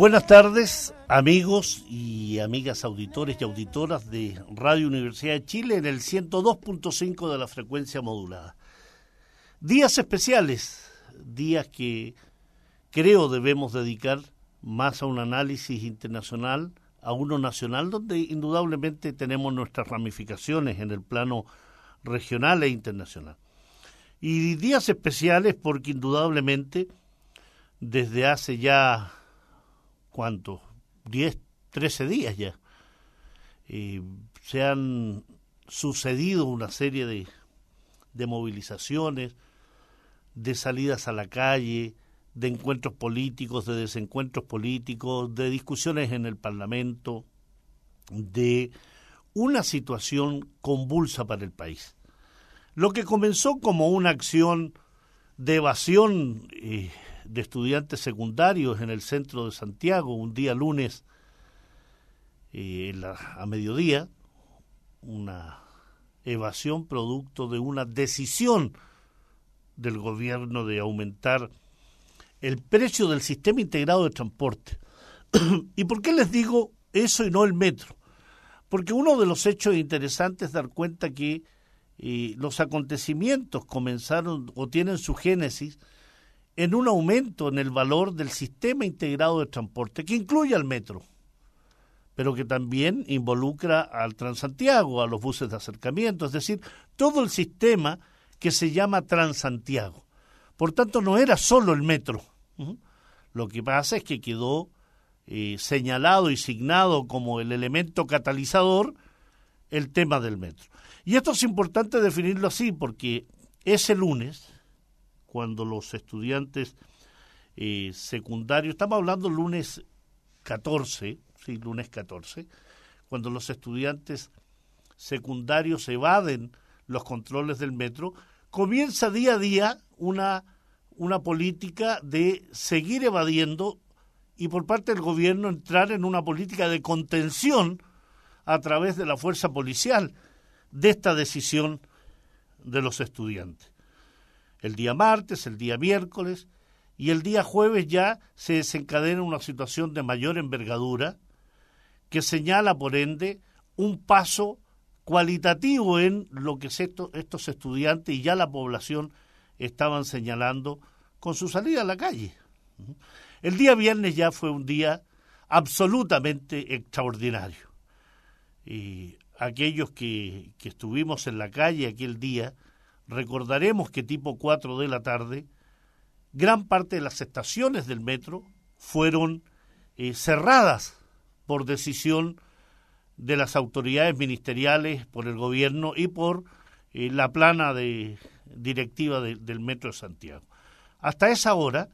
Buenas tardes, amigos y amigas auditores y auditoras de Radio Universidad de Chile en el 102.5 de la frecuencia modulada. Días especiales, días que creo debemos dedicar más a un análisis internacional, a uno nacional, donde indudablemente tenemos nuestras ramificaciones en el plano regional e internacional. Y días especiales porque indudablemente desde hace ya ¿cuántos? 10, 13 días ya. Eh, se han sucedido una serie de, de movilizaciones, de salidas a la calle, de encuentros políticos, de desencuentros políticos, de discusiones en el Parlamento, de una situación convulsa para el país. Lo que comenzó como una acción de evasión eh, de estudiantes secundarios en el centro de Santiago un día lunes eh, a mediodía, una evasión producto de una decisión del gobierno de aumentar el precio del sistema integrado de transporte. ¿Y por qué les digo eso y no el metro? Porque uno de los hechos interesantes es dar cuenta que eh, los acontecimientos comenzaron o tienen su génesis en un aumento en el valor del sistema integrado de transporte, que incluye al metro, pero que también involucra al Transantiago, a los buses de acercamiento, es decir, todo el sistema que se llama Transantiago. Por tanto, no era solo el metro. Lo que pasa es que quedó eh, señalado y signado como el elemento catalizador el tema del metro. Y esto es importante definirlo así porque ese lunes, cuando los estudiantes eh, secundarios, estamos hablando lunes 14, sí, lunes 14, cuando los estudiantes secundarios evaden los controles del metro, comienza día a día una, una política de seguir evadiendo y por parte del gobierno entrar en una política de contención a través de la fuerza policial de esta decisión de los estudiantes el día martes, el día miércoles y el día jueves ya se desencadena una situación de mayor envergadura que señala, por ende, un paso cualitativo en lo que estos estudiantes y ya la población estaban señalando con su salida a la calle. El día viernes ya fue un día absolutamente extraordinario. Y aquellos que, que estuvimos en la calle aquel día, Recordaremos que tipo 4 de la tarde, gran parte de las estaciones del metro fueron eh, cerradas por decisión de las autoridades ministeriales, por el gobierno y por eh, la plana de, directiva del Metro de Santiago. Hasta esa hora,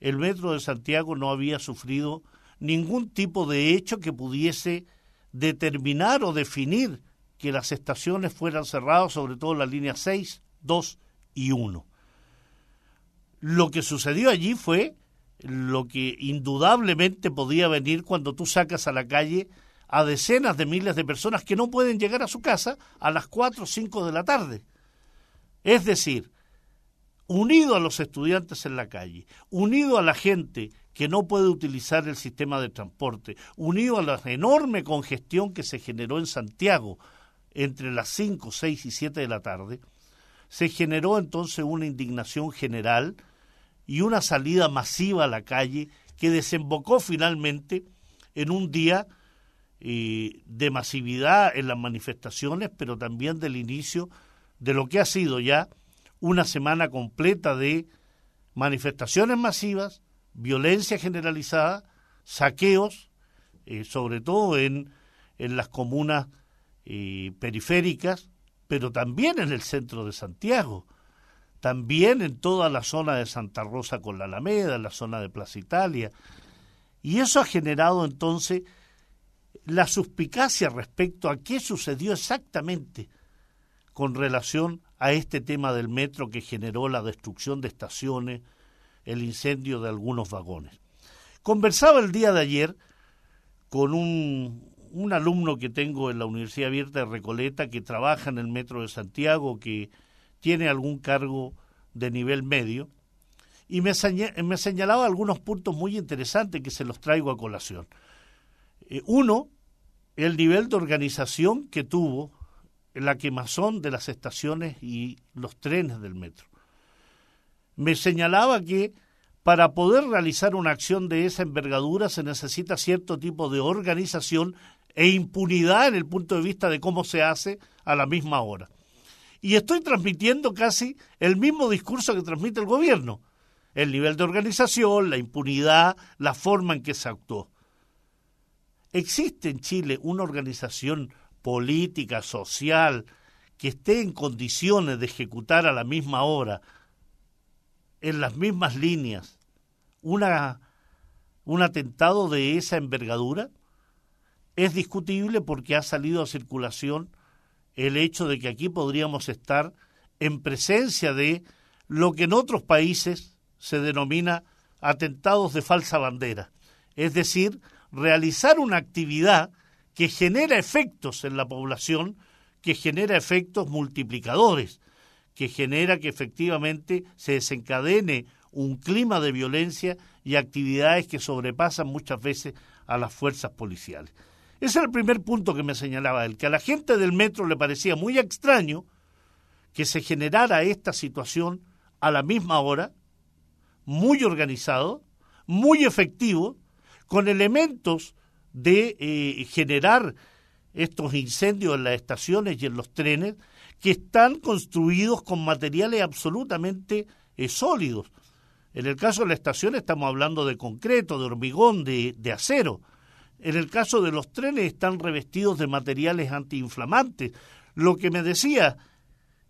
el Metro de Santiago no había sufrido ningún tipo de hecho que pudiese determinar o definir que las estaciones fueran cerradas, sobre todo la línea 6, 2 y 1. Lo que sucedió allí fue lo que indudablemente podía venir cuando tú sacas a la calle a decenas de miles de personas que no pueden llegar a su casa a las 4 o 5 de la tarde. Es decir, unido a los estudiantes en la calle, unido a la gente que no puede utilizar el sistema de transporte, unido a la enorme congestión que se generó en Santiago entre las 5, 6 y 7 de la tarde, se generó entonces una indignación general y una salida masiva a la calle que desembocó finalmente en un día eh, de masividad en las manifestaciones, pero también del inicio de lo que ha sido ya una semana completa de manifestaciones masivas, violencia generalizada, saqueos, eh, sobre todo en, en las comunas eh, periféricas, pero también en el centro de Santiago. también en toda la zona de Santa Rosa con la Alameda, en la zona de Plaza Italia. Y eso ha generado entonces la suspicacia respecto a qué sucedió exactamente con relación a este tema del metro que generó la destrucción de estaciones, el incendio de algunos vagones. Conversaba el día de ayer con un, un alumno que tengo en la Universidad Abierta de Recoleta que trabaja en el Metro de Santiago, que tiene algún cargo de nivel medio, y me, señalaba algunos puntos muy interesantes que se los traigo a colación. Eh, uno, el nivel de organización que tuvo la quemazón de las estaciones y los trenes del metro. Me señalaba que para poder realizar una acción de esa envergadura se necesita cierto tipo de organización e impunidad en el punto de vista de cómo se hace a la misma hora. Y estoy transmitiendo casi el mismo discurso que transmite el gobierno. El nivel de organización, la impunidad, la forma en que se actuó. ¿Existe en Chile una organización política, social, que esté en condiciones de ejecutar a la misma hora, en las mismas líneas, una, un atentado de esa envergadura? Es discutible porque ha salido a circulación el hecho de que aquí podríamos estar en presencia de lo que en otros países se denomina atentados de falsa bandera, es decir, realizar una actividad que genera efectos en la población, que genera efectos multiplicadores, que genera que efectivamente se desencadene un clima de violencia y actividades que sobrepasan muchas veces a las fuerzas policiales. Ese era el primer punto que me señalaba él, que a la gente del metro le parecía muy extraño que se generara esta situación a la misma hora, muy organizado, muy efectivo, con elementos de eh, generar estos incendios en las estaciones y en los trenes que están construidos con materiales absolutamente eh, sólidos. En el caso de la estación estamos hablando de concreto, de hormigón, de acero. En el caso de los trenes están revestidos de materiales antiinflamantes. Lo que me decía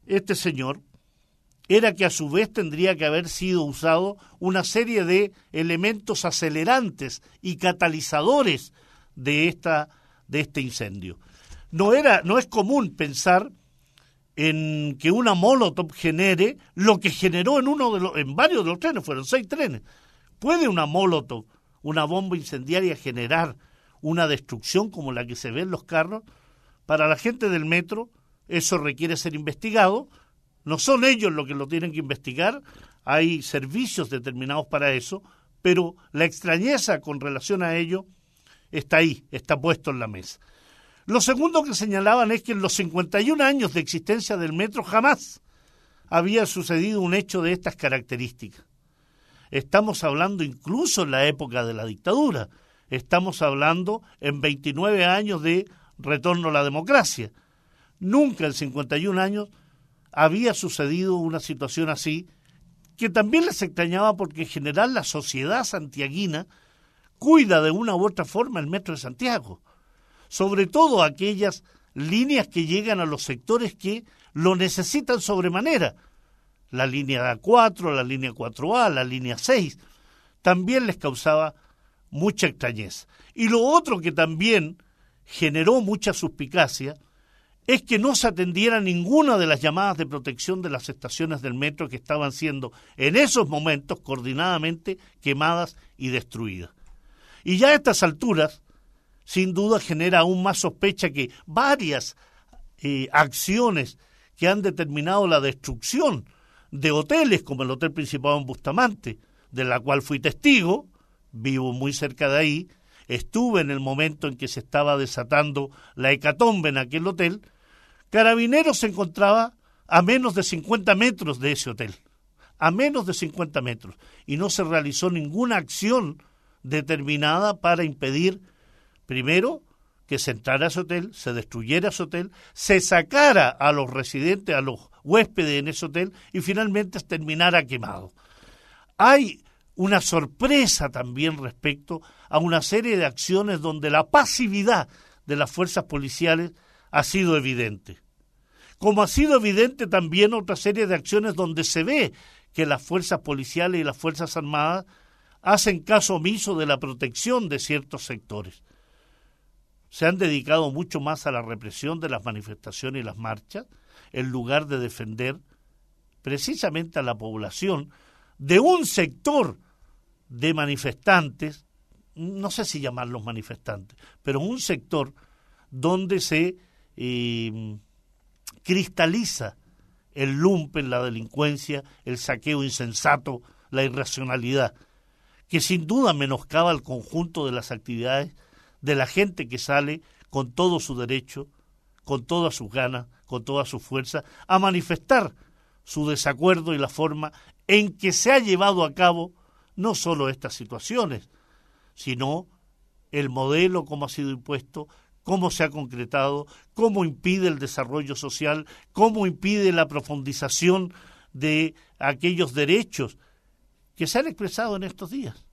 este señor era que a su vez tendría que haber sido usado una serie de elementos acelerantes y catalizadores de esta de este incendio. No era no es común pensar en que una molotov genere lo que generó en uno de los en varios de los trenes, fueron seis trenes. ¿Puede una molotov, una bomba incendiaria generar una destrucción como la que se ve en los carros, para la gente del metro eso requiere ser investigado, no son ellos los que lo tienen que investigar, hay servicios determinados para eso, pero la extrañeza con relación a ello está ahí, está puesto en la mesa. Lo segundo que señalaban es que en los 51 años de existencia del metro jamás había sucedido un hecho de estas características. Estamos hablando incluso en la época de la dictadura, estamos hablando en 29 años de retorno a la democracia. Nunca en 51 años había sucedido una situación así, que también les extrañaba porque en general la sociedad santiaguina cuida de una u otra forma el metro de Santiago, sobre todo aquellas líneas que llegan a los sectores que lo necesitan sobremanera. La línea A4, la línea 4A, la línea 6, también les causaba mucha extrañeza. Y lo otro que también generó mucha suspicacia es que no se atendiera ninguna de las llamadas de protección de las estaciones del metro que estaban siendo en esos momentos coordinadamente quemadas y destruidas. Y ya a estas alturas, sin duda genera aún más sospecha que varias eh, acciones que han determinado la destrucción de hoteles como el Hotel Principado en Bustamante, de la cual fui testigo, vivo muy cerca de ahí, estuve en el momento en que se estaba desatando la hecatombe en aquel hotel, Carabineros se encontraba a menos de 50 metros de ese hotel, a menos de 50 metros, y no se realizó ninguna acción determinada para impedir, primero, que se entrara a ese hotel, se destruyera ese hotel, se sacara a los residentes, a los huéspedes en ese hotel y finalmente terminara quemado. Hay una sorpresa también respecto a una serie de acciones donde la pasividad de las fuerzas policiales ha sido evidente. como ha sido evidente también otra serie de acciones donde se ve que las fuerzas policiales y las fuerzas armadas hacen caso omiso de la protección de ciertos sectores. Se han dedicado mucho más a la represión de las manifestaciones y las marchas, en lugar de defender precisamente a la población de un sector de manifestantes, no sé si llamarlos manifestantes, pero un sector donde se eh, cristaliza el lumpen, la delincuencia, el saqueo insensato, la irracionalidad, que sin duda menoscaba el conjunto de las actividades de la gente que sale con todo su derecho, con todas sus ganas, con toda su fuerza, a manifestar su desacuerdo y la forma en que se ha llevado a cabo no solo estas situaciones, sino el modelo como ha sido impuesto, cómo se ha concretado, cómo impide el desarrollo social, cómo impide la profundización de aquellos derechos que se han expresado en estos días.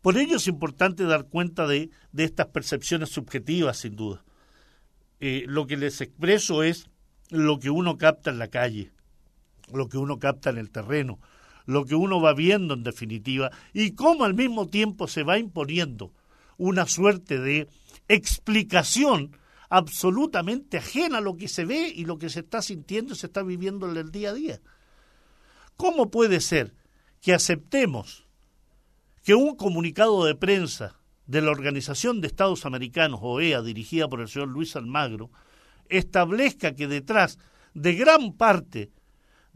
Por ello es importante dar cuenta de, estas percepciones subjetivas, sin duda. Eh, lo que les expreso es lo que uno capta en la calle, lo que uno capta en el terreno, lo que uno va viendo en definitiva, y cómo al mismo tiempo se va imponiendo una suerte de explicación absolutamente ajena a lo que se ve y lo que se está sintiendo y se está viviendo en el día a día. ¿Cómo puede ser que aceptemos que un comunicado de prensa de la Organización de Estados Americanos, OEA, dirigida por el señor Luis Almagro, establezca que detrás de gran parte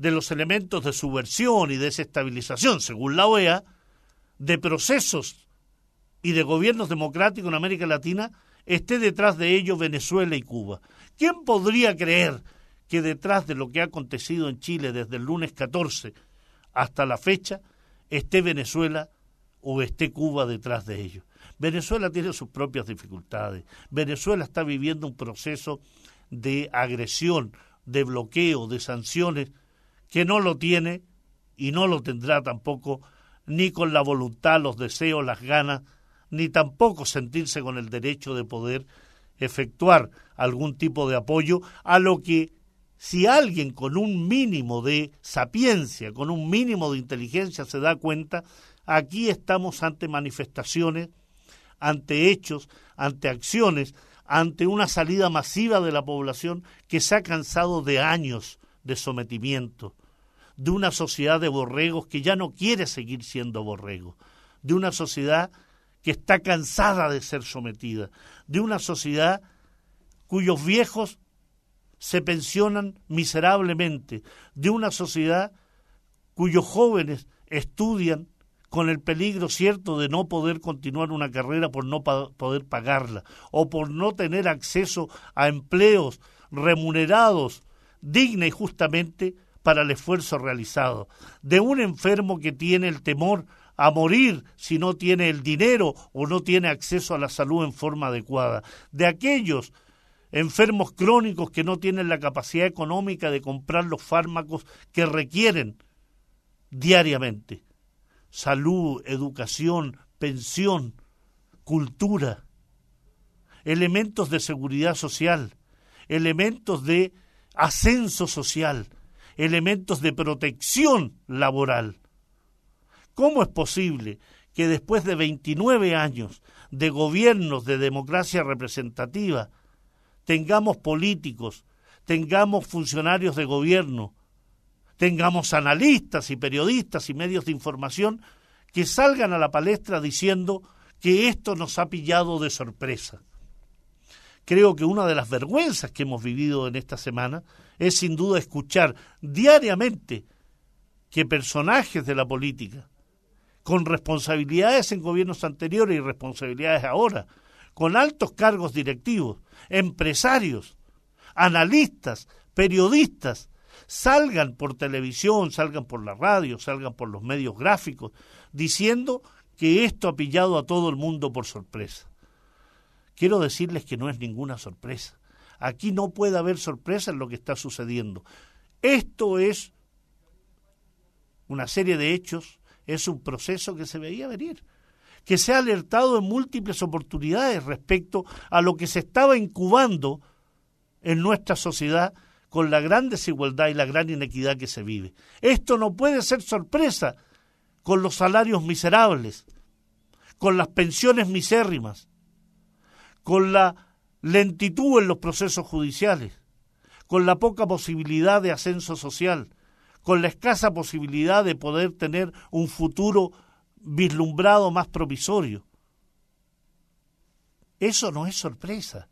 de los elementos de subversión y desestabilización, según la OEA, de procesos y de gobiernos democráticos en América Latina, esté detrás de ello Venezuela y Cuba. ¿Quién podría creer que detrás de lo que ha acontecido en Chile desde el lunes 14 hasta la fecha esté Venezuela o esté Cuba detrás de ello? Venezuela tiene sus propias dificultades. Venezuela está viviendo un proceso de agresión, de bloqueo, de sanciones, que no lo tiene y no lo tendrá tampoco ni con la voluntad, los deseos, las ganas ni tampoco sentirse con el derecho de poder efectuar algún tipo de apoyo a lo que si alguien con un mínimo de sapiencia, con un mínimo de inteligencia se da cuenta, aquí estamos ante manifestaciones, ante hechos, ante acciones, ante una salida masiva de la población que se ha cansado de años de sometimiento, de una sociedad de borregos que ya no quiere seguir siendo borrego, de una sociedad que está cansada de ser sometida, de una sociedad cuyos viejos se pensionan miserablemente, de una sociedad cuyos jóvenes estudian con el peligro cierto de no poder continuar una carrera por no poder pagarla o por no tener acceso a empleos remunerados digna y justamente para el esfuerzo realizado, de un enfermo que tiene el temor a morir si no tiene el dinero o no tiene acceso a la salud en forma adecuada, de aquellos enfermos crónicos que no tienen la capacidad económica de comprar los fármacos que requieren diariamente. Salud, educación, pensión, cultura, elementos de seguridad social, elementos de ascenso social, elementos de protección laboral. ¿Cómo es posible que después de 29 años de gobiernos de democracia representativa tengamos políticos, tengamos funcionarios de gobierno, tengamos analistas y periodistas y medios de información que salgan a la palestra diciendo que esto nos ha pillado de sorpresa. Creo que una de las vergüenzas que hemos vivido en esta semana es sin duda escuchar diariamente que personajes de la política, con responsabilidades en gobiernos anteriores y responsabilidades ahora, con altos cargos directivos, empresarios, analistas, periodistas, salgan por televisión, salgan por la radio, salgan por los medios gráficos, diciendo que esto ha pillado a todo el mundo por sorpresa. Quiero decirles que no es ninguna sorpresa. Aquí no puede haber sorpresa en lo que está sucediendo. Esto es una serie de hechos es un proceso que se veía venir, que se ha alertado en múltiples oportunidades respecto a lo que se estaba incubando en nuestra sociedad con la gran desigualdad y la gran inequidad que se vive. Esto no puede ser sorpresa con los salarios miserables, con las pensiones misérrimas, con la lentitud en los procesos judiciales, con la poca posibilidad de ascenso social, con la escasa posibilidad de poder tener un futuro vislumbrado más provisorio. Eso no es sorpresa.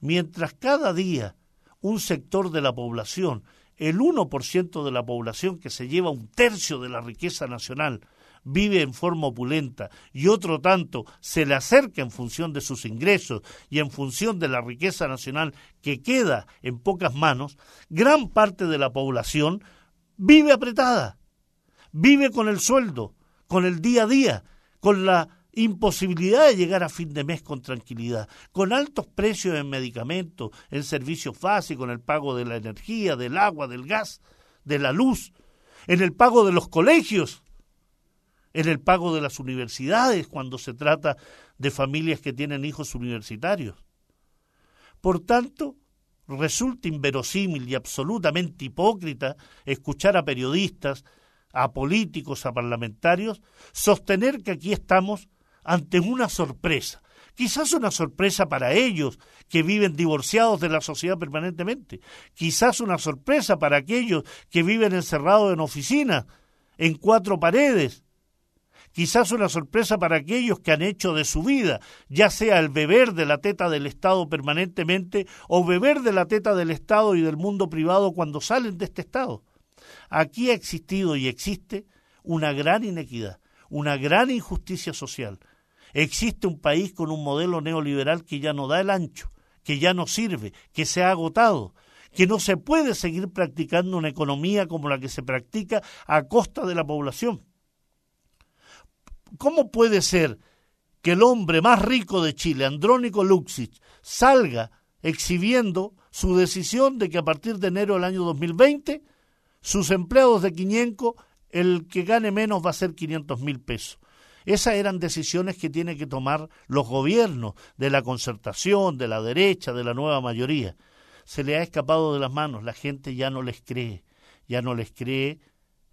Mientras cada día un sector de la población, el 1% de la población que se lleva un tercio de la riqueza nacional, vive en forma opulenta y otro tanto se le acerca en función de sus ingresos y en función de la riqueza nacional que queda en pocas manos, gran parte de la población vive apretada, vive con el sueldo, con el día a día, con la imposibilidad de llegar a fin de mes con tranquilidad, con altos precios en medicamentos, en servicios básicos, en el pago de la energía, del agua, del gas, de la luz, en el pago de los colegios, en el pago de las universidades cuando se trata de familias que tienen hijos universitarios. Por tanto, resulta inverosímil y absolutamente hipócrita escuchar a periodistas, a políticos, a parlamentarios, sostener que aquí estamos ante una sorpresa. Quizás una sorpresa para ellos que viven divorciados de la sociedad permanentemente. Quizás una sorpresa para aquellos que viven encerrados en oficinas, en cuatro paredes, quizás una sorpresa para aquellos que han hecho de su vida, ya sea el beber de la teta del Estado permanentemente o beber de la teta del Estado y del mundo privado cuando salen de este Estado. Aquí ha existido y existe una gran inequidad, una gran injusticia social. Existe un país con un modelo neoliberal que ya no da el ancho, que ya no sirve, que se ha agotado, que no se puede seguir practicando una economía como la que se practica a costa de la población. ¿Cómo puede ser que el hombre más rico de Chile, Andrónico Luxich, salga exhibiendo su decisión de que a partir de enero del año 2020 sus empleados de Quiñenco, el que gane menos va a ser 500 mil pesos? Esas eran decisiones que tienen que tomar los gobiernos de la concertación, de la derecha, de la nueva mayoría. Se le ha escapado de las manos, la gente ya no les cree, ya no les cree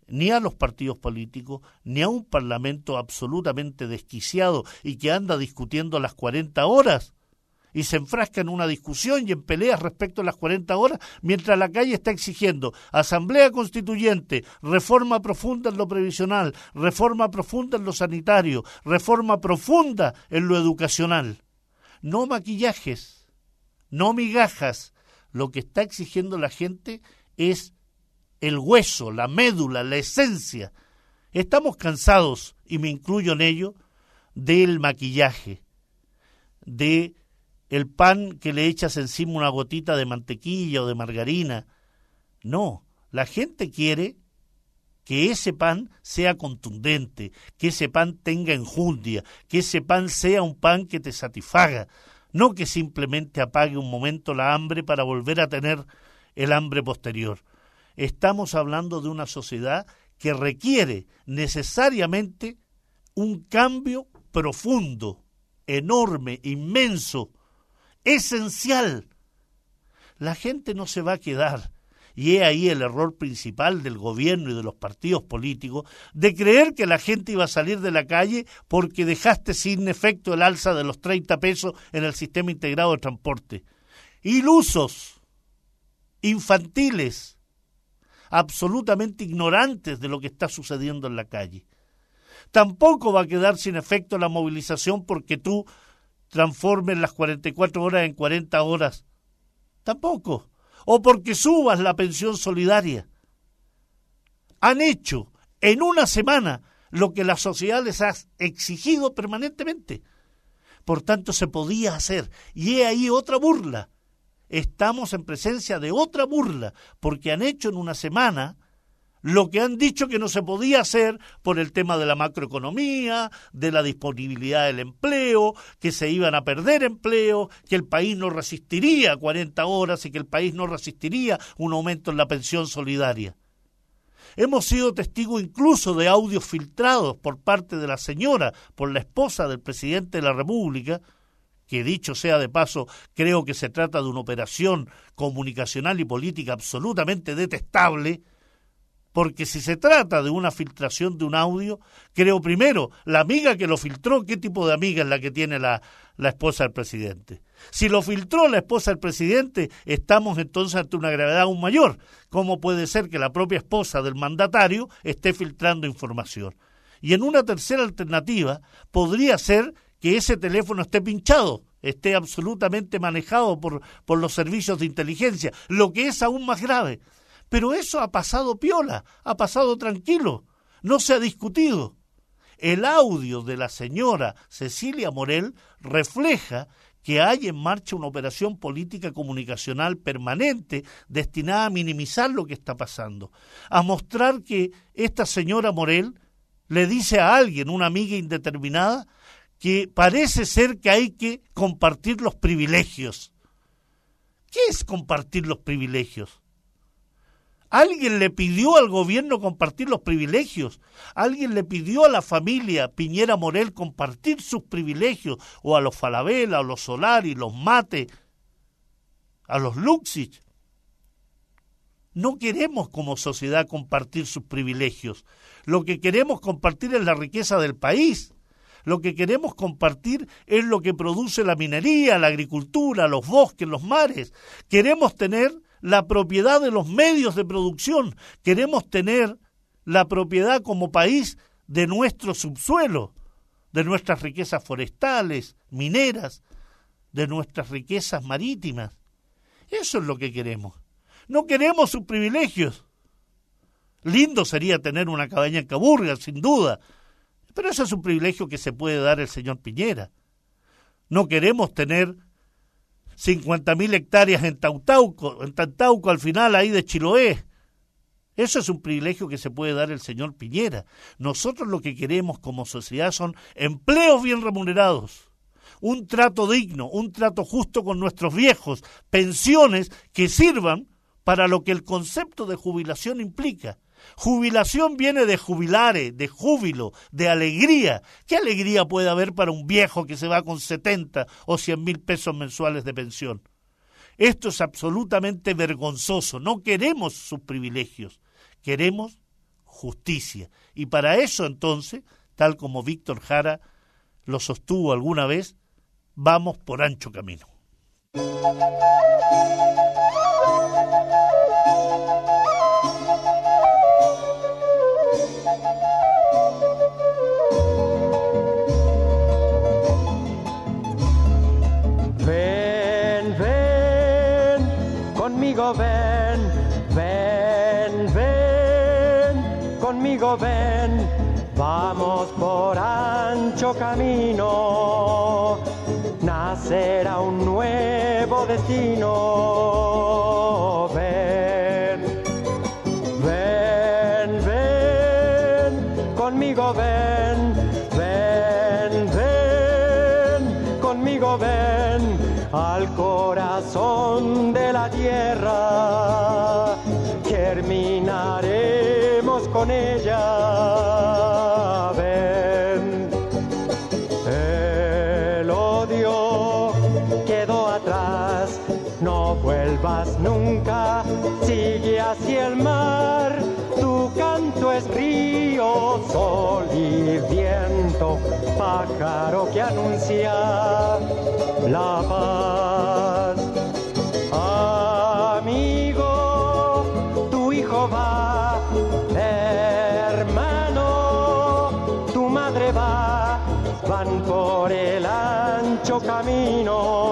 ni a los partidos políticos, ni a un parlamento absolutamente desquiciado y que anda discutiendo las 40 horas y se enfrasca en una discusión y en peleas respecto a las 40 horas, mientras la calle está exigiendo asamblea constituyente, reforma profunda en lo previsional, reforma profunda en lo sanitario, reforma profunda en lo educacional. No maquillajes, no migajas. Lo que está exigiendo la gente es el hueso, la médula, la esencia. Estamos cansados, y me incluyo en ello, del maquillaje, de el pan que le echas encima una gotita de mantequilla o de margarina. No, la gente quiere que ese pan sea contundente, que ese pan tenga enjundia, que ese pan sea un pan que te satisfaga, no que simplemente apague un momento la hambre para volver a tener el hambre posterior estamos hablando de una sociedad que requiere necesariamente un cambio profundo, enorme, inmenso, esencial. La gente no se va a quedar, y he ahí el error principal del gobierno y de los partidos políticos, de creer que la gente iba a salir de la calle porque dejaste sin efecto el alza de los 30 pesos en el sistema integrado de transporte. Ilusos, infantiles, absolutamente ignorantes de lo que está sucediendo en la calle. Tampoco va a quedar sin efecto la movilización porque tú transformes las 44 horas en 40 horas. Tampoco. O porque subas la pensión solidaria. Han hecho en una semana lo que la sociedad les ha exigido permanentemente. Por tanto, se podía hacer. Y he ahí otra burla estamos en presencia de otra burla, porque han hecho en una semana lo que han dicho que no se podía hacer por el tema de la macroeconomía, de la disponibilidad del empleo, que se iban a perder empleo, que el país no resistiría 40 horas y que el país no resistiría un aumento en la pensión solidaria. Hemos sido testigos incluso de audios filtrados por parte de la señora, por la esposa del presidente de la República, que dicho sea de paso, creo que se trata de una operación comunicacional y política absolutamente detestable, porque si se trata de una filtración de un audio, creo primero, la amiga que lo filtró, ¿qué tipo de amiga es la que tiene la, la esposa del presidente? Si lo filtró la esposa del presidente, estamos entonces ante una gravedad aún mayor. ¿Cómo puede ser que la propia esposa del mandatario esté filtrando información? Y en una tercera alternativa, podría ser que ese teléfono esté pinchado, esté absolutamente manejado por, por los servicios de inteligencia, lo que es aún más grave. Pero eso ha pasado piola, ha pasado tranquilo, no se ha discutido. El audio de la señora Cecilia Morel refleja que hay en marcha una operación política comunicacional permanente destinada a minimizar lo que está pasando, a mostrar que esta señora Morel le dice a alguien, una amiga indeterminada, que parece ser que hay que compartir los privilegios. ¿Qué es compartir los privilegios? Alguien le pidió al gobierno compartir los privilegios. Alguien le pidió a la familia Piñera Morel compartir sus privilegios. O a los Falabella, a los Solari, los Mate, a los Luxich. No queremos como sociedad compartir sus privilegios. Lo que queremos compartir es la riqueza del país. Lo que queremos compartir es lo que produce la minería, la agricultura, los bosques, los mares. Queremos tener la propiedad de los medios de producción, queremos tener la propiedad como país de nuestro subsuelo, de nuestras riquezas forestales, mineras, de nuestras riquezas marítimas. Eso es lo que queremos. No queremos sus privilegios. Lindo sería tener una cabaña en Caburga, sin duda, pero eso es un privilegio que se puede dar el señor Piñera. No queremos tener 50.000 hectáreas en Tautauco, en Tantauco al final ahí de Chiloé. Eso es un privilegio que se puede dar el señor Piñera. Nosotros lo que queremos como sociedad son empleos bien remunerados, un trato digno, un trato justo con nuestros viejos, pensiones que sirvan para lo que el concepto de jubilación implica Jubilación viene de jubilare, de júbilo, de alegría. ¿Qué alegría puede haber para un viejo que se va con 70 o 100 mil pesos mensuales de pensión? Esto es absolutamente vergonzoso. No queremos sus privilegios, queremos justicia. Y para eso entonces, tal como Víctor Jara lo sostuvo alguna vez, vamos por ancho camino. Ven, ven, ven, conmigo ven, vamos por ancho camino, nacerá un nuevo destino. Ven, ven, ven, conmigo ven, al corazón de la tierra, germinaremos con ella. Ven, el odio quedó atrás, no vuelvas nunca, sigue hacia el mar, tu canto es río, sol y viento, pájaro que anuncia la paz. Amigo, tu hijo va, hermano, tu madre va, van por el ancho camino,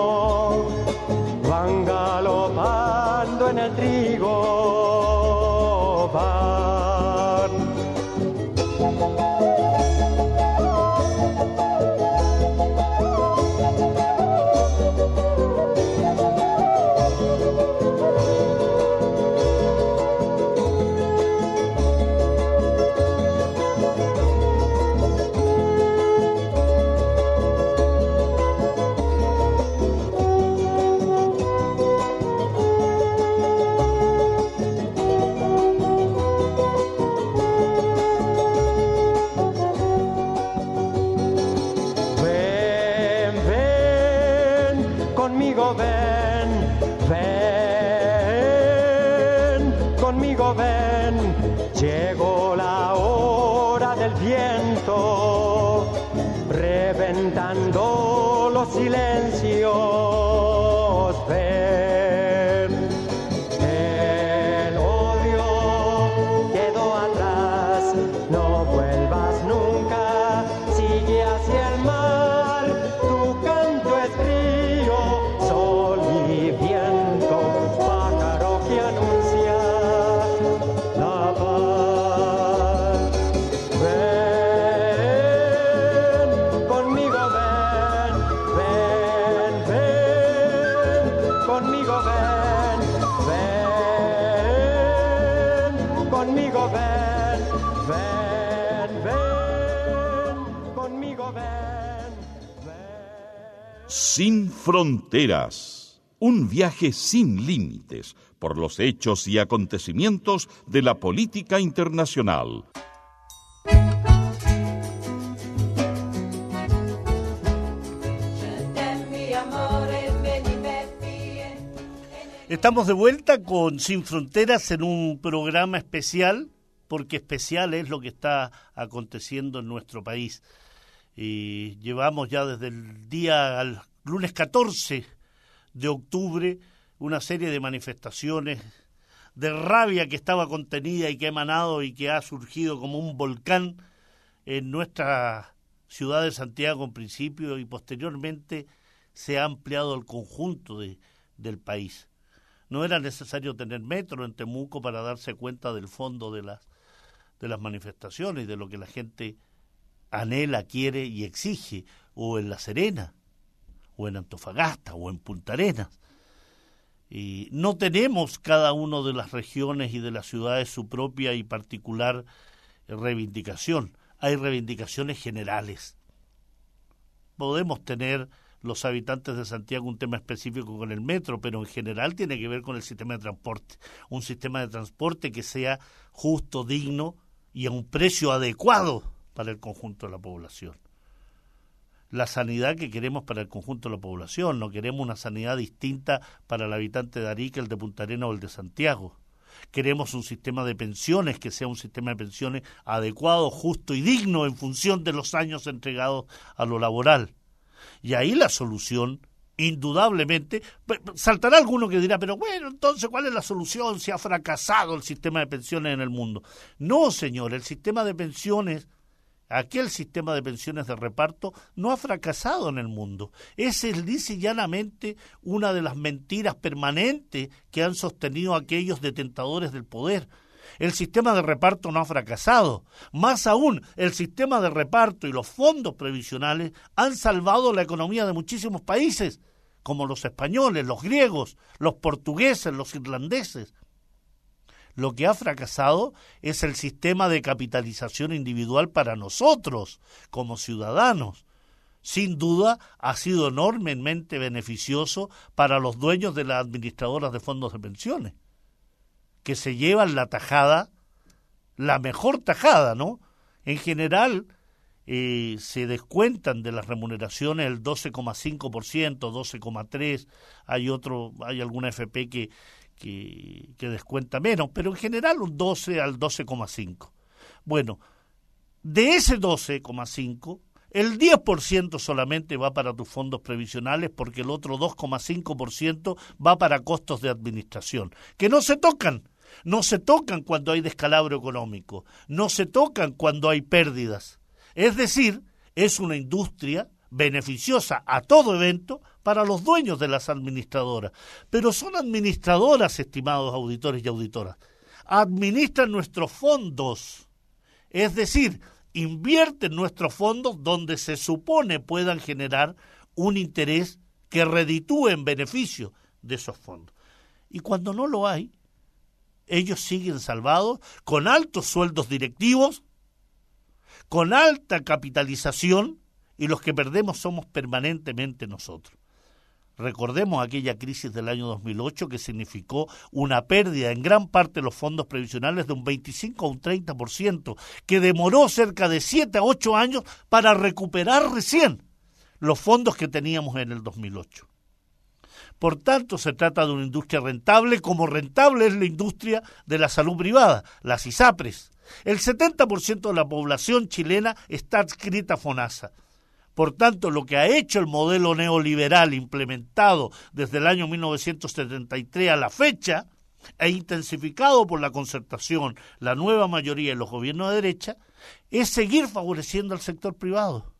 conmigo ven, ven, conmigo ven, llegó la hora del viento, reventando los silencios. Fronteras. Un viaje sin límites por los hechos y acontecimientos de la política internacional. Estamos de vuelta con Sin Fronteras en un programa especial, porque especial es lo que está aconteciendo en nuestro país. Y llevamos ya desde el día al lunes 14 de octubre una serie de manifestaciones de rabia que estaba contenida y que ha emanado y que ha surgido como un volcán en nuestra ciudad de Santiago en principio y posteriormente se ha ampliado al conjunto de, del país. No era necesario tener metro en Temuco para darse cuenta del fondo de las, de las manifestaciones de lo que la gente anhela, quiere y exige, o en La Serena, o en Antofagasta, o en Punta Arenas. Y no tenemos cada uno de las regiones y de las ciudades su propia y particular reivindicación. Hay reivindicaciones generales. Podemos tener los habitantes de Santiago un tema específico con el metro, pero en general tiene que ver con el sistema de transporte. Un sistema de transporte que sea justo, digno y a un precio adecuado para el conjunto de la población. La sanidad que queremos para el conjunto de la población, no queremos una sanidad distinta para el habitante de Arica, el de Punta Arenas o el de Santiago. Queremos un sistema de pensiones que sea un sistema de pensiones adecuado, justo y digno en función de los años entregados a lo laboral. Y ahí la solución, indudablemente, saltará alguno que dirá, pero bueno, entonces, ¿cuál es la solución si ha fracasado el sistema de pensiones en el mundo? No, señor, el sistema de pensiones, aquel sistema de pensiones de reparto, no ha fracasado en el mundo. Es, dice llanamente, una de las mentiras permanentes que han sostenido aquellos detentadores del poder el sistema de reparto no ha fracasado. Más aún, el sistema de reparto y los fondos previsionales han salvado la economía de muchísimos países, como los españoles, los griegos, los portugueses, los irlandeses. Lo que ha fracasado es el sistema de capitalización individual para nosotros, como ciudadanos. Sin duda, ha sido enormemente beneficioso para los dueños de las administradoras de fondos de pensiones que se llevan la tajada, la mejor tajada, ¿no? En general eh, se descuentan de las remuneraciones el 12,5%, 12,3%, hay otro, hay alguna FP que, que, descuenta menos, pero en general un 12 al 12,5%. Bueno, de ese 12,5%, el 10% solamente va para tus fondos previsionales porque el otro 2,5% va para costos de administración, que no se tocan no se tocan cuando hay descalabro económico, no se tocan cuando hay pérdidas. Es decir, es una industria beneficiosa a todo evento para los dueños de las administradoras. Pero son administradoras, estimados auditores y auditoras. Administran nuestros fondos. Es decir, invierten nuestros fondos donde se supone puedan generar un interés que reditúe en beneficio de esos fondos. Y cuando no lo hay, ellos siguen salvados con altos sueldos directivos, con alta capitalización y los que perdemos somos permanentemente nosotros. Recordemos aquella crisis del año 2008 que significó una pérdida en gran parte de los fondos previsionales de un 25 a un 30%, que demoró cerca de 7 a 8 años para recuperar recién los fondos que teníamos en el 2008. Por tanto, se trata de una industria rentable como rentable es la industria de la salud privada, las ISAPRES. El 70% de la población chilena está adscrita a FONASA. Por tanto, lo que ha hecho el modelo neoliberal implementado desde el año 1973 a la fecha, e intensificado por la concertación, la nueva mayoría de los gobiernos de derecha, es seguir favoreciendo al sector privado.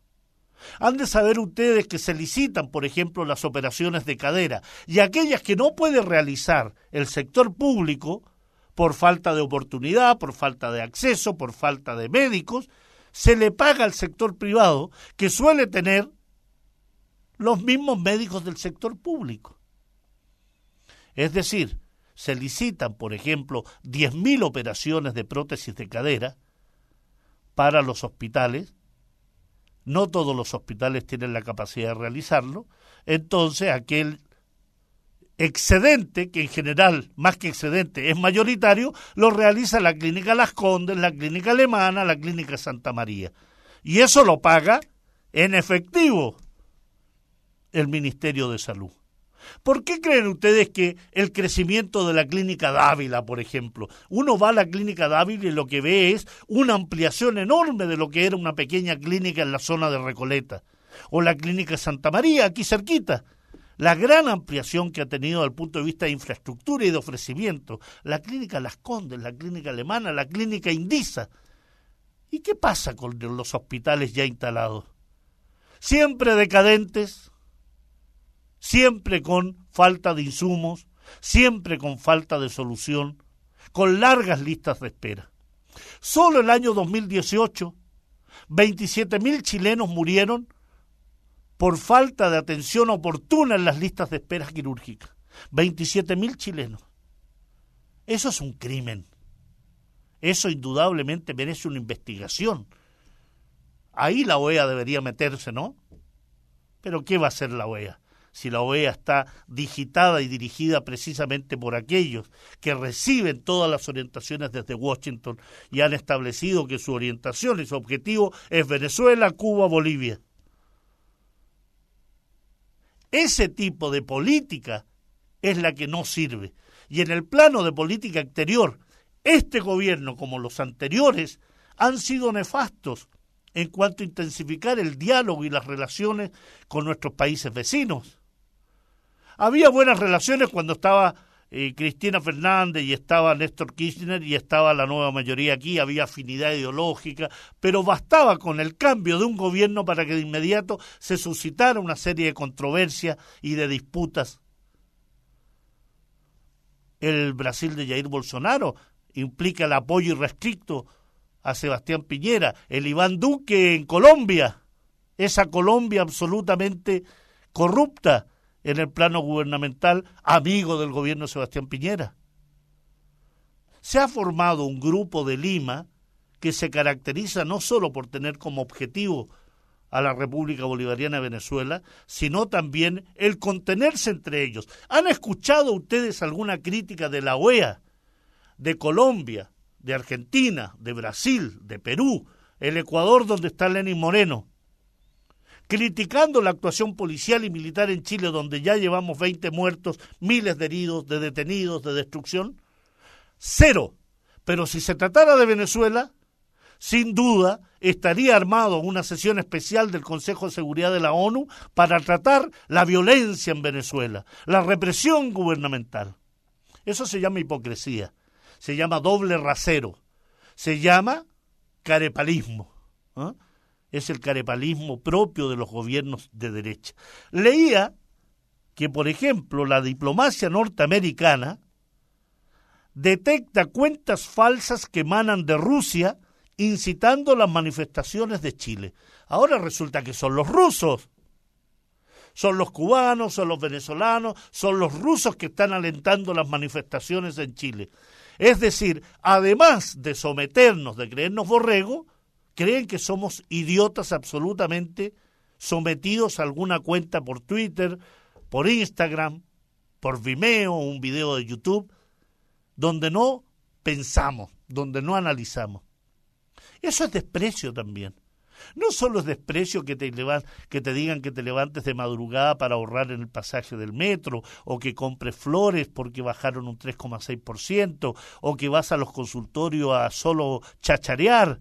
Han de saber ustedes que se licitan, por ejemplo, las operaciones de cadera y aquellas que no puede realizar el sector público por falta de oportunidad, por falta de acceso, por falta de médicos, se le paga al sector privado que suele tener los mismos médicos del sector público. Es decir, se licitan, por ejemplo, 10.000 operaciones de prótesis de cadera para los hospitales. No todos los hospitales tienen la capacidad de realizarlo. Entonces, aquel excedente, que en general, más que excedente, es mayoritario, lo realiza la Clínica Las Condes, la Clínica Alemana, la Clínica Santa María. Y eso lo paga en efectivo el Ministerio de Salud. ¿Por qué creen ustedes que el crecimiento de la clínica Dávila, por ejemplo, uno va a la clínica Dávila y lo que ve es una ampliación enorme de lo que era una pequeña clínica en la zona de Recoleta? O la clínica Santa María, aquí cerquita. La gran ampliación que ha tenido desde el punto de vista de infraestructura y de ofrecimiento. La clínica Las Condes, la clínica alemana, la clínica Indisa. ¿Y qué pasa con los hospitales ya instalados? Siempre decadentes, siempre con falta de insumos, siempre con falta de solución, con largas listas de espera. Solo el año 2018, 27.000 chilenos murieron por falta de atención oportuna en las listas de espera quirúrgicas. 27.000 chilenos. Eso es un crimen. Eso indudablemente merece una investigación. Ahí la OEA debería meterse, ¿no? Pero ¿qué va a hacer la OEA? si la OEA está digitada y dirigida precisamente por aquellos que reciben todas las orientaciones desde Washington y han establecido que su orientación y su objetivo es Venezuela, Cuba, Bolivia. Ese tipo de política es la que no sirve. Y en el plano de política exterior, este gobierno, como los anteriores, han sido nefastos en cuanto a intensificar el diálogo y las relaciones con nuestros países vecinos. Había buenas relaciones cuando estaba Cristina Fernández y estaba Néstor Kirchner y estaba la nueva mayoría aquí, había afinidad ideológica, pero bastaba con el cambio de un gobierno para que de inmediato se suscitara una serie de controversias y de disputas. El Brasil de Jair Bolsonaro implica el apoyo irrestricto a Sebastián Piñera, el Iván Duque en Colombia, esa Colombia absolutamente corrupta, en el plano gubernamental amigo del gobierno de Sebastián Piñera. Se ha formado un grupo de Lima que se caracteriza no solo por tener como objetivo a la República Bolivariana de Venezuela, sino también el contenerse entre ellos. ¿Han escuchado ustedes alguna crítica de la OEA, de Colombia, de Argentina, de Brasil, de Perú, el Ecuador donde está Lenin Moreno? Criticando la actuación policial y militar en Chile, donde ya llevamos 20 muertos, miles de heridos, de detenidos, de destrucción? Cero. Pero si se tratara de Venezuela, sin duda estaría armado una sesión especial del Consejo de Seguridad de la ONU para tratar la violencia en Venezuela, la represión gubernamental. Eso se llama hipocresía, se llama doble rasero, se llama carepalismo. ¿eh? Es el carepalismo propio de los gobiernos de derecha. Leía que, por ejemplo, la diplomacia norteamericana detecta cuentas falsas que emanan de Rusia incitando las manifestaciones de Chile. Ahora resulta que son los rusos. Son los cubanos, son los venezolanos, son los rusos que están alentando las manifestaciones en Chile. Es decir, además de someternos, de creernos borregos, creen que somos idiotas absolutamente sometidos a alguna cuenta por Twitter, por Instagram, por Vimeo, un video de YouTube, donde no pensamos, donde no analizamos. Eso es desprecio también. No solo es desprecio que te, que te digan que te levantes de madrugada para ahorrar en el pasaje del metro, o que compres flores porque bajaron un 3,6%, o que vas a los consultorios a solo chacharear.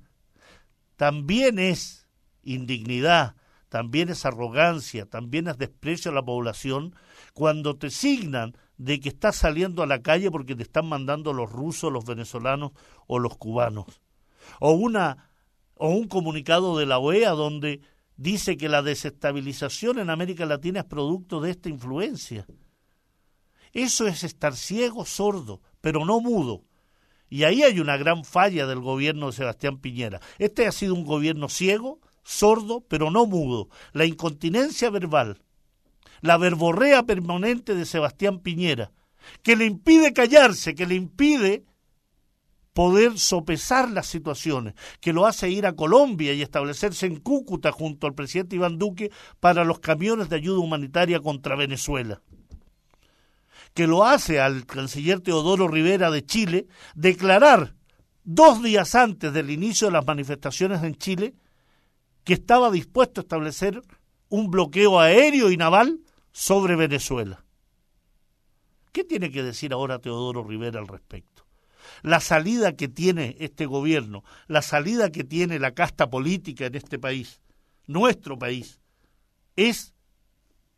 También es indignidad, también es arrogancia, también es desprecio a la población cuando te signan de que estás saliendo a la calle porque te están mandando los rusos, los venezolanos o los cubanos. O una o un comunicado de la OEA donde dice que la desestabilización en América Latina es producto de esta influencia. Eso es estar ciego, sordo, pero no mudo. Y ahí hay una gran falla del gobierno de Sebastián Piñera. Este ha sido un gobierno ciego, sordo, pero no mudo. La incontinencia verbal, la verborrea permanente de Sebastián Piñera, que le impide callarse, que le impide poder sopesar las situaciones, que lo hace ir a Colombia y establecerse en Cúcuta junto al presidente Iván Duque para los camiones de ayuda humanitaria contra Venezuela que lo hace al canciller Teodoro Rivera de Chile declarar dos días antes del inicio de las manifestaciones en Chile que estaba dispuesto a establecer un bloqueo aéreo y naval sobre Venezuela. ¿Qué tiene que decir ahora Teodoro Rivera al respecto? la salida que tiene este gobierno, la salida que tiene la casta política en este país, nuestro país, es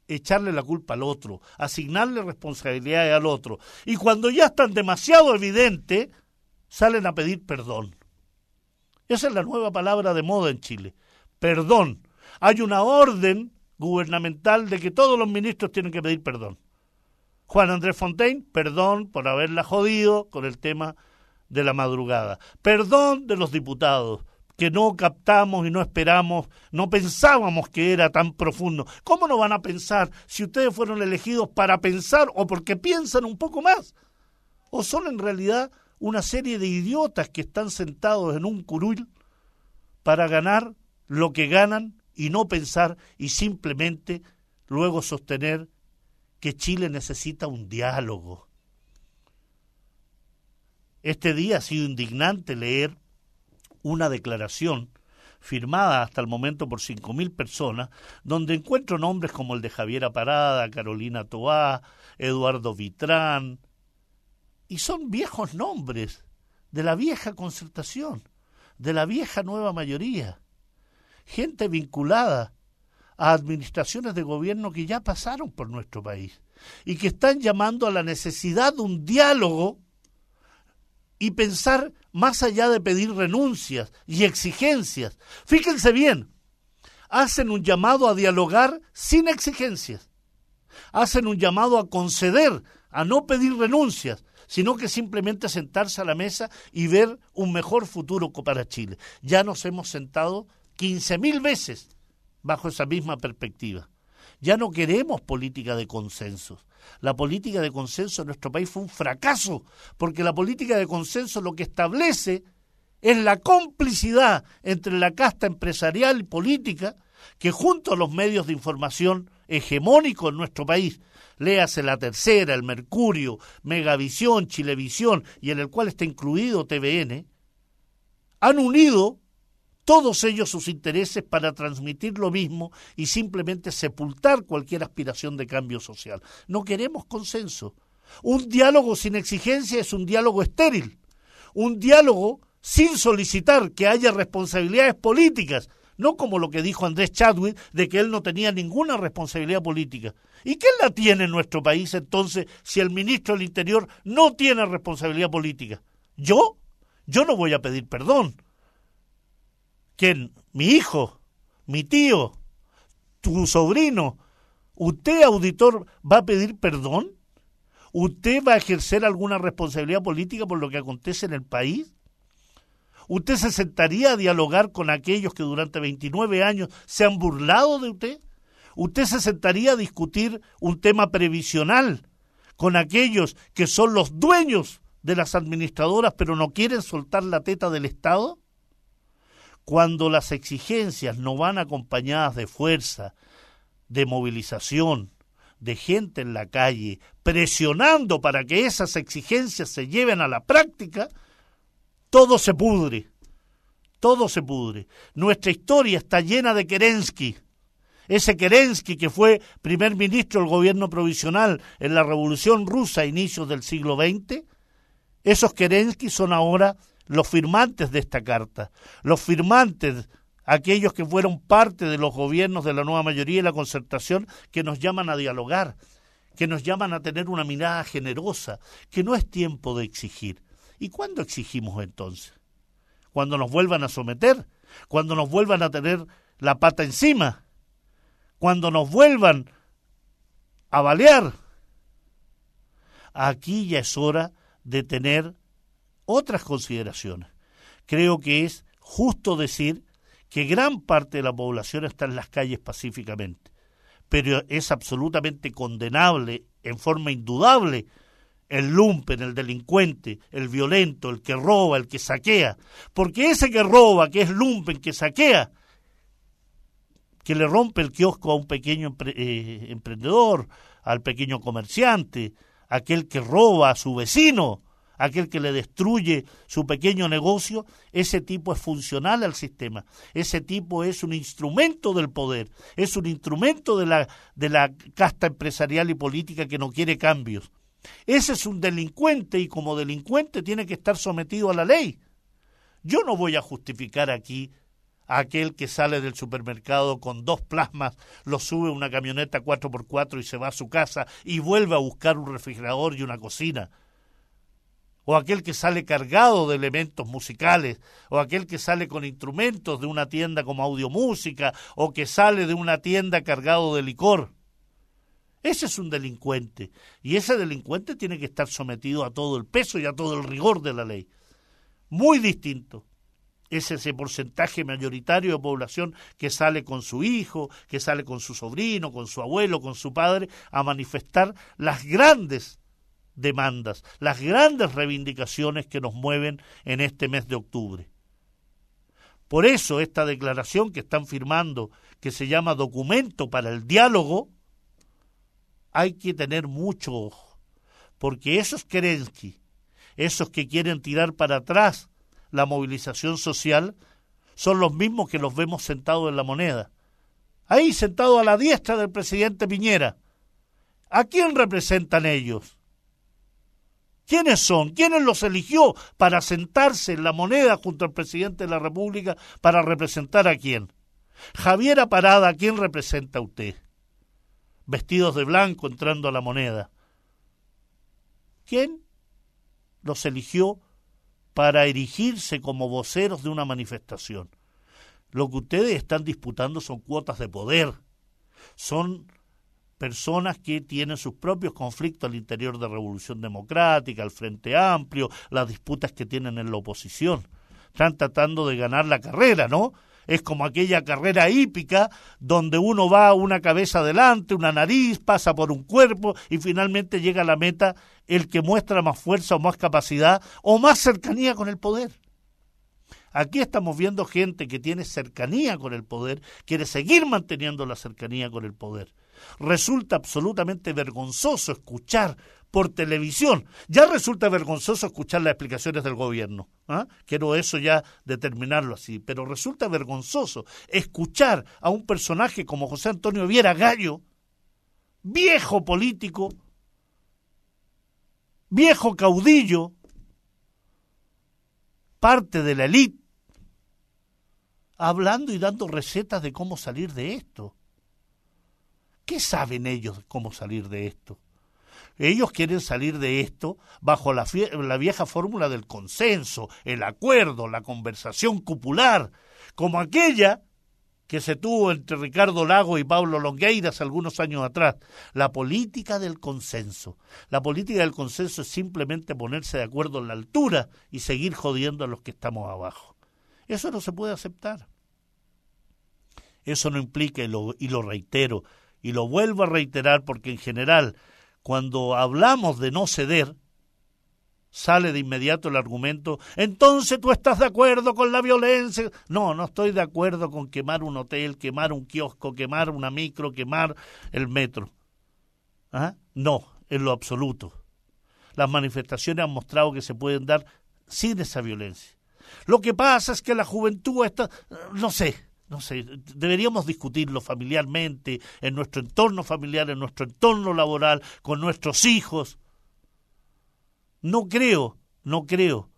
echarle la culpa al otro, asignarle responsabilidades al otro. Y cuando ya están demasiado evidentes, salen a pedir perdón. Esa es la nueva palabra de moda en Chile. Perdón. Hay una orden gubernamental de que todos los ministros tienen que pedir perdón. Juan Andrés Fontaine, perdón por haberla jodido con el tema de la madrugada. Perdón de los diputados, que no captamos y no esperamos, no pensábamos que era tan profundo. ¿Cómo no van a pensar si ustedes fueron elegidos para pensar o porque piensan un poco más? ¿O son en realidad una serie de idiotas que están sentados en un curul para ganar lo que ganan y no pensar y simplemente luego sostener que Chile necesita un diálogo. Este día ha sido indignante leer una declaración firmada hasta el momento por cinco mil personas, donde encuentro nombres como el de Javiera Parada, Carolina Toá, Eduardo Vitrán, y son viejos nombres de la vieja concertación, de la vieja nueva mayoría, gente vinculada a administraciones de gobierno que ya pasaron por nuestro país y que están llamando a la necesidad de un diálogo y pensar más allá de pedir renuncias y exigencias. Fíjense bien, hacen un llamado a dialogar sin exigencias, hacen un llamado a conceder, a no pedir renuncias, sino que simplemente sentarse a la mesa y ver un mejor futuro para Chile. Ya nos hemos sentado quince mil veces bajo esa misma perspectiva. Ya no queremos política de consensos. La política de consenso en nuestro país fue un fracaso, porque la política de consenso lo que establece es la complicidad entre la casta empresarial y política que junto a los medios de información hegemónicos en nuestro país, léase la tercera, el Mercurio, Megavisión, Chilevisión y en el cual está incluido TVN, han unido todos ellos sus intereses para transmitir lo mismo y simplemente sepultar cualquier aspiración de cambio social. No queremos consenso. Un diálogo sin exigencia es un diálogo estéril. Un diálogo sin solicitar que haya responsabilidades políticas, no como lo que dijo Andrés Chadwick de que él no tenía ninguna responsabilidad política. ¿Y quién la tiene en nuestro país entonces si el ministro del Interior no tiene responsabilidad política? ¿Yo? Yo no voy a pedir perdón. ¿Quién? Mi hijo, mi tío, tu sobrino. ¿Usted, auditor, va a pedir perdón? ¿Usted va a ejercer alguna responsabilidad política por lo que acontece en el país? ¿Usted se sentaría a dialogar con aquellos que durante 29 años se han burlado de usted? ¿Usted se sentaría a discutir un tema previsional con aquellos que son los dueños de las administradoras pero no quieren soltar la teta del Estado? Cuando las exigencias no van acompañadas de fuerza, de movilización, de gente en la calle, presionando para que esas exigencias se lleven a la práctica, todo se pudre, todo se pudre. Nuestra historia está llena de Kerensky. Ese Kerensky que fue primer ministro del gobierno provisional en la Revolución Rusa a inicios del siglo XX, esos Kerensky son ahora los firmantes de esta carta, los firmantes, aquellos que fueron parte de los gobiernos de la nueva mayoría y la concertación, que nos llaman a dialogar, que nos llaman a tener una mirada generosa, que no es tiempo de exigir. ¿Y cuándo exigimos entonces? cuando nos vuelvan a someter, cuando nos vuelvan a tener la pata encima, cuando nos vuelvan a balear. Aquí ya es hora de tener otras consideraciones. Creo que es justo decir que gran parte de la población está en las calles pacíficamente, pero es absolutamente condenable en forma indudable el lumpen, el delincuente, el violento, el que roba, el que saquea. Porque ese que roba, que es lumpen, que saquea, que le rompe el kiosco a un pequeño eh, emprendedor, al pequeño comerciante, aquel que roba a su vecino, aquel que le destruye su pequeño negocio, ese tipo es funcional al sistema, ese tipo es un instrumento del poder, es un instrumento de la, de la casta empresarial y política que no quiere cambios. Ese es un delincuente y como delincuente tiene que estar sometido a la ley. Yo no voy a justificar aquí a aquel que sale del supermercado con dos plasmas, lo sube a una camioneta 4x4 y se va a su casa y vuelve a buscar un refrigerador y una cocina. O aquel que sale cargado de elementos musicales, o aquel que sale con instrumentos de una tienda como audiomúsica, o que sale de una tienda cargado de licor. Ese es un delincuente y ese delincuente tiene que estar sometido a todo el peso y a todo el rigor de la ley. Muy distinto es ese porcentaje mayoritario de población que sale con su hijo, que sale con su sobrino, con su abuelo, con su padre, a manifestar las grandes demandas, las grandes reivindicaciones que nos mueven en este mes de octubre. Por eso esta declaración que están firmando, que se llama documento para el diálogo, hay que tener mucho ojo, porque esos Kerensky, esos que quieren tirar para atrás la movilización social, son los mismos que los vemos sentados en la moneda. Ahí sentados a la diestra del presidente Piñera. ¿A quién representan ellos? ¿Quiénes son? ¿Quiénes los eligió para sentarse en la moneda junto al presidente de la República para representar a quién? Javier Parada, ¿a quién representa usted? vestidos de blanco entrando a la moneda. ¿Quién los eligió para erigirse como voceros de una manifestación? Lo que ustedes están disputando son cuotas de poder, son personas que tienen sus propios conflictos al interior de Revolución Democrática, al Frente Amplio, las disputas que tienen en la oposición. Están tratando de ganar la carrera, ¿no? es como aquella carrera hípica donde uno va una cabeza adelante, una nariz, pasa por un cuerpo y finalmente llega a la meta el que muestra más fuerza o más capacidad o más cercanía con el poder. Aquí estamos viendo gente que tiene cercanía con el poder, quiere seguir manteniendo la cercanía con el poder. Resulta absolutamente vergonzoso escuchar por televisión. Ya resulta vergonzoso escuchar las explicaciones del gobierno. ¿ah? Quiero eso ya determinarlo así. Pero resulta vergonzoso escuchar a un personaje como José Antonio Viera Gallo, viejo político, viejo caudillo, parte de la élite, hablando y dando recetas de cómo salir de esto. ¿Qué saben ellos cómo salir de esto? Ellos quieren salir de esto bajo la, vieja fórmula del consenso, el acuerdo, la conversación cupular, como aquella que se tuvo entre Ricardo Lago y Pablo Longueiras algunos años atrás, la política del consenso. La política del consenso es simplemente ponerse de acuerdo en la altura y seguir jodiendo a los que estamos abajo. Eso no se puede aceptar. Eso no implica, y lo reitero, y lo vuelvo a reiterar porque en general cuando hablamos de no ceder, sale de inmediato el argumento, entonces tú estás de acuerdo con la violencia. No, no estoy de acuerdo con quemar un hotel, quemar un kiosco, quemar una micro, quemar el metro. ¿Ah? No, en lo absoluto. Las manifestaciones han mostrado que se pueden dar sin esa violencia. Lo que pasa es que la juventud está, no sé, no sé, deberíamos discutirlo familiarmente, en nuestro entorno familiar, en nuestro entorno laboral, con nuestros hijos. No creo, no creo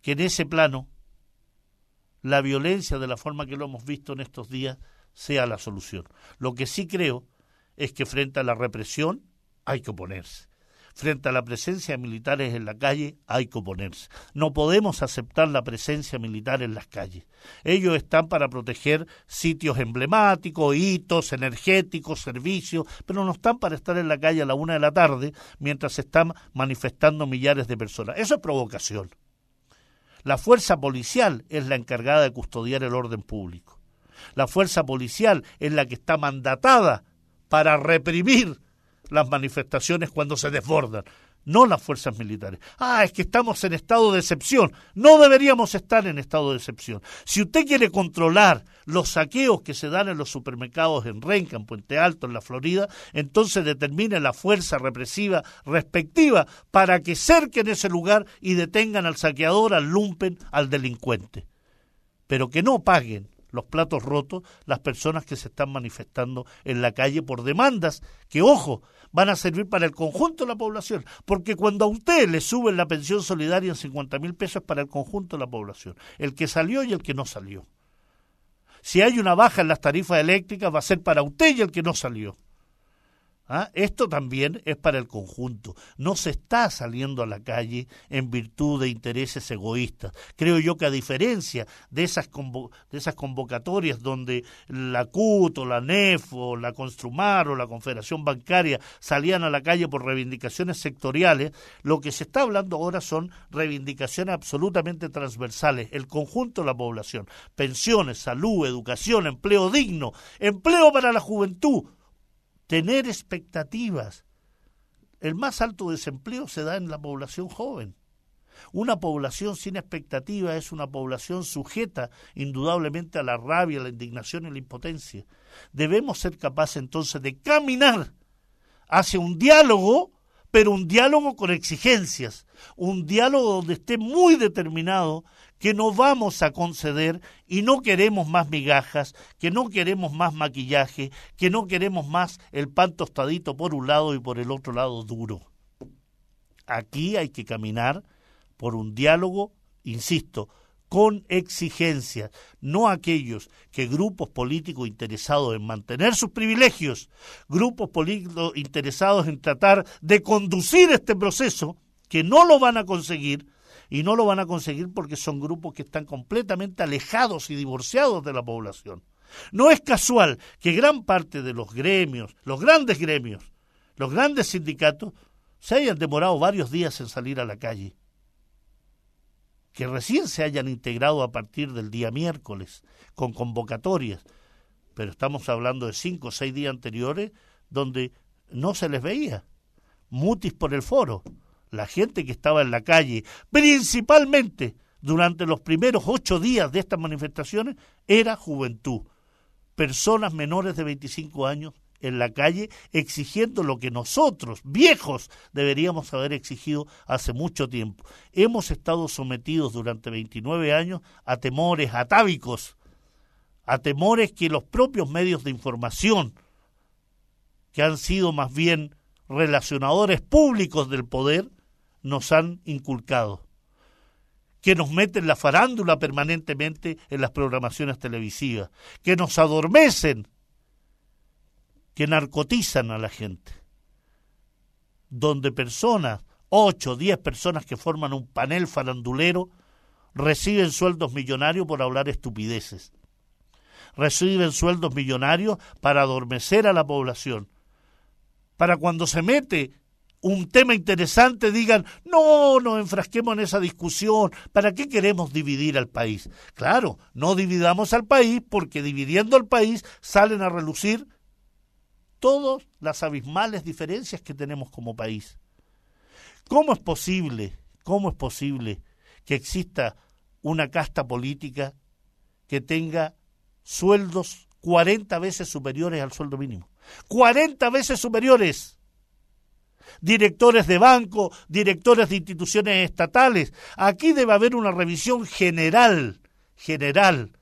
que en ese plano la violencia de la forma que lo hemos visto en estos días sea la solución. Lo que sí creo es que frente a la represión hay que oponerse. Frente a la presencia de militares en la calle hay que oponerse. No podemos aceptar la presencia militar en las calles. Ellos están para proteger sitios emblemáticos, hitos, energéticos, servicios, pero no están para estar en la calle a la una de la tarde mientras se están manifestando millares de personas. Eso es provocación. La fuerza policial es la encargada de custodiar el orden público. La fuerza policial es la que está mandatada para reprimir las manifestaciones cuando se desbordan, no las fuerzas militares. Ah, es que estamos en estado de excepción. No deberíamos estar en estado de excepción. Si usted quiere controlar los saqueos que se dan en los supermercados en Renca, en Puente Alto, en la Florida, entonces determine la fuerza represiva respectiva para que cerquen ese lugar y detengan al saqueador, al lumpen, al delincuente. Pero que no paguen los platos rotos las personas que se están manifestando en la calle por demandas que, ojo, van a servir para el conjunto de la población, porque cuando a usted le suben la pensión solidaria en 50 mil pesos es para el conjunto de la población, el que salió y el que no salió. Si hay una baja en las tarifas eléctricas va a ser para usted y el que no salió. ¿Ah? Esto también es para el conjunto. No se está saliendo a la calle en virtud de intereses egoístas. Creo yo que a diferencia de esas, de esas convocatorias donde la CUT o la NEF o la Construmar o la Confederación Bancaria salían a la calle por reivindicaciones sectoriales, lo que se está hablando ahora son reivindicaciones absolutamente transversales, el conjunto de la población. Pensiones, salud, educación, empleo digno, empleo para la juventud tener expectativas. El más alto desempleo se da en la población joven. Una población sin expectativa es una población sujeta indudablemente a la rabia, la indignación y la impotencia. Debemos ser capaces entonces de caminar hacia un diálogo, pero un diálogo con exigencias, un diálogo donde esté muy determinado que no vamos a conceder y no queremos más migajas, que no queremos más maquillaje, que no queremos más el pan tostadito por un lado y por el otro lado duro. Aquí hay que caminar por un diálogo, insisto, con exigencias, no aquellos que grupos políticos interesados en mantener sus privilegios, grupos políticos interesados en tratar de conducir este proceso, que no lo van a conseguir, y no lo van a conseguir porque son grupos que están completamente alejados y divorciados de la población. No es casual que gran parte de los gremios, los grandes gremios, los grandes sindicatos, se hayan demorado varios días en salir a la calle, que recién se hayan integrado a partir del día miércoles con convocatorias, pero estamos hablando de cinco o seis días anteriores donde no se les veía, mutis por el foro la gente que estaba en la calle, principalmente durante los primeros ocho días de estas manifestaciones, era juventud, personas menores de 25 años en la calle exigiendo lo que nosotros, viejos, deberíamos haber exigido hace mucho tiempo. Hemos estado sometidos durante 29 años a temores atávicos, a temores que los propios medios de información, que han sido más bien relacionadores públicos del poder, nos han inculcado, que nos meten la farándula permanentemente en las programaciones televisivas, que nos adormecen, que narcotizan a la gente, donde personas, ocho, diez personas que forman un panel farandulero, reciben sueldos millonarios por hablar estupideces, reciben sueldos millonarios para adormecer a la población, para cuando se mete un tema interesante digan, no, no enfrasquemos en esa discusión, ¿para qué queremos dividir al país? Claro, no dividamos al país porque dividiendo al país salen a relucir todas las abismales diferencias que tenemos como país. ¿Cómo es posible, cómo es posible que exista una casta política que tenga sueldos 40 veces superiores al sueldo mínimo? 40 veces superiores directores de banco, directores de instituciones estatales. Aquí debe haber una revisión general, general.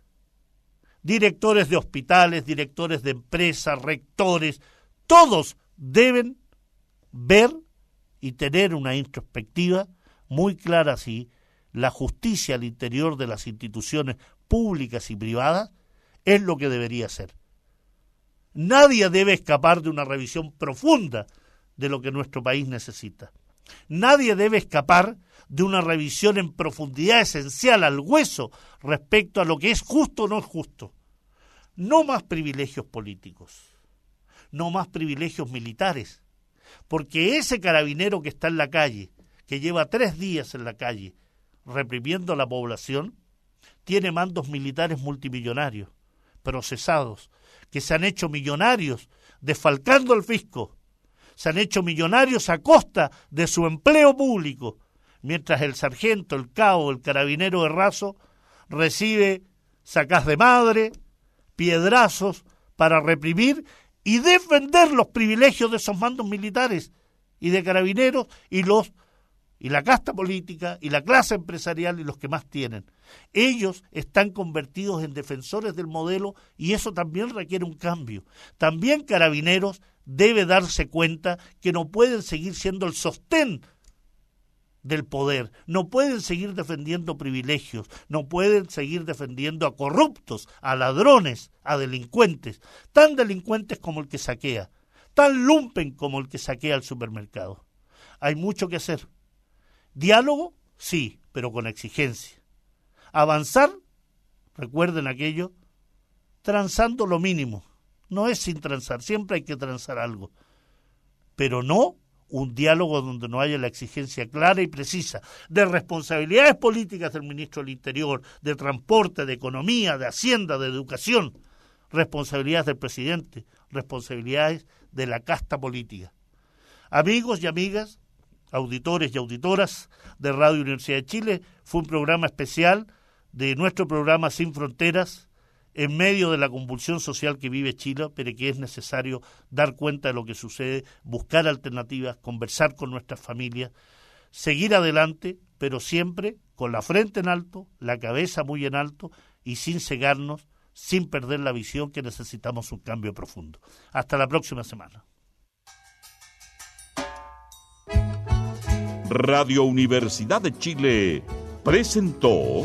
Directores de hospitales, directores de empresas, rectores, todos deben ver y tener una introspectiva muy clara si la justicia al interior de las instituciones públicas y privadas es lo que debería ser. Nadie debe escapar de una revisión profunda de lo que nuestro país necesita. Nadie debe escapar de una revisión en profundidad esencial al hueso respecto a lo que es justo o no es justo. No más privilegios políticos, no más privilegios militares, porque ese carabinero que está en la calle, que lleva tres días en la calle reprimiendo a la población, tiene mandos militares multimillonarios, procesados, que se han hecho millonarios desfalcando al fisco, se han hecho millonarios a costa de su empleo público, mientras el sargento, el cabo, el carabinero de raso recibe sacas de madre, piedrazos para reprimir y defender los privilegios de esos mandos militares y de carabineros y los y la casta política y la clase empresarial y los que más tienen. Ellos están convertidos en defensores del modelo y eso también requiere un cambio. También Carabineros debe darse cuenta que no pueden seguir siendo el sostén del poder, no pueden seguir defendiendo privilegios, no pueden seguir defendiendo a corruptos, a ladrones, a delincuentes, tan delincuentes como el que saquea, tan lumpen como el que saquea el supermercado. Hay mucho que hacer Diálogo, sí, pero con exigencia. Avanzar, recuerden aquello, transando lo mínimo. No es sin transar, siempre hay que transar algo. Pero no un diálogo donde no haya la exigencia clara y precisa de responsabilidades políticas del ministro del Interior, de transporte, de economía, de hacienda, de educación, responsabilidades del presidente, responsabilidades de la casta política. Amigos y amigas, auditores y auditoras de Radio Universidad de Chile. Fue un programa especial de nuestro programa Sin Fronteras en medio de la convulsión social que vive Chile, pero que es necesario dar cuenta de lo que sucede, buscar alternativas, conversar con nuestras familias, seguir adelante, pero siempre con la frente en alto, la cabeza muy en alto y sin cegarnos, sin perder la visión que necesitamos un cambio profundo. Hasta la próxima semana. Radio Universidad de Chile presentó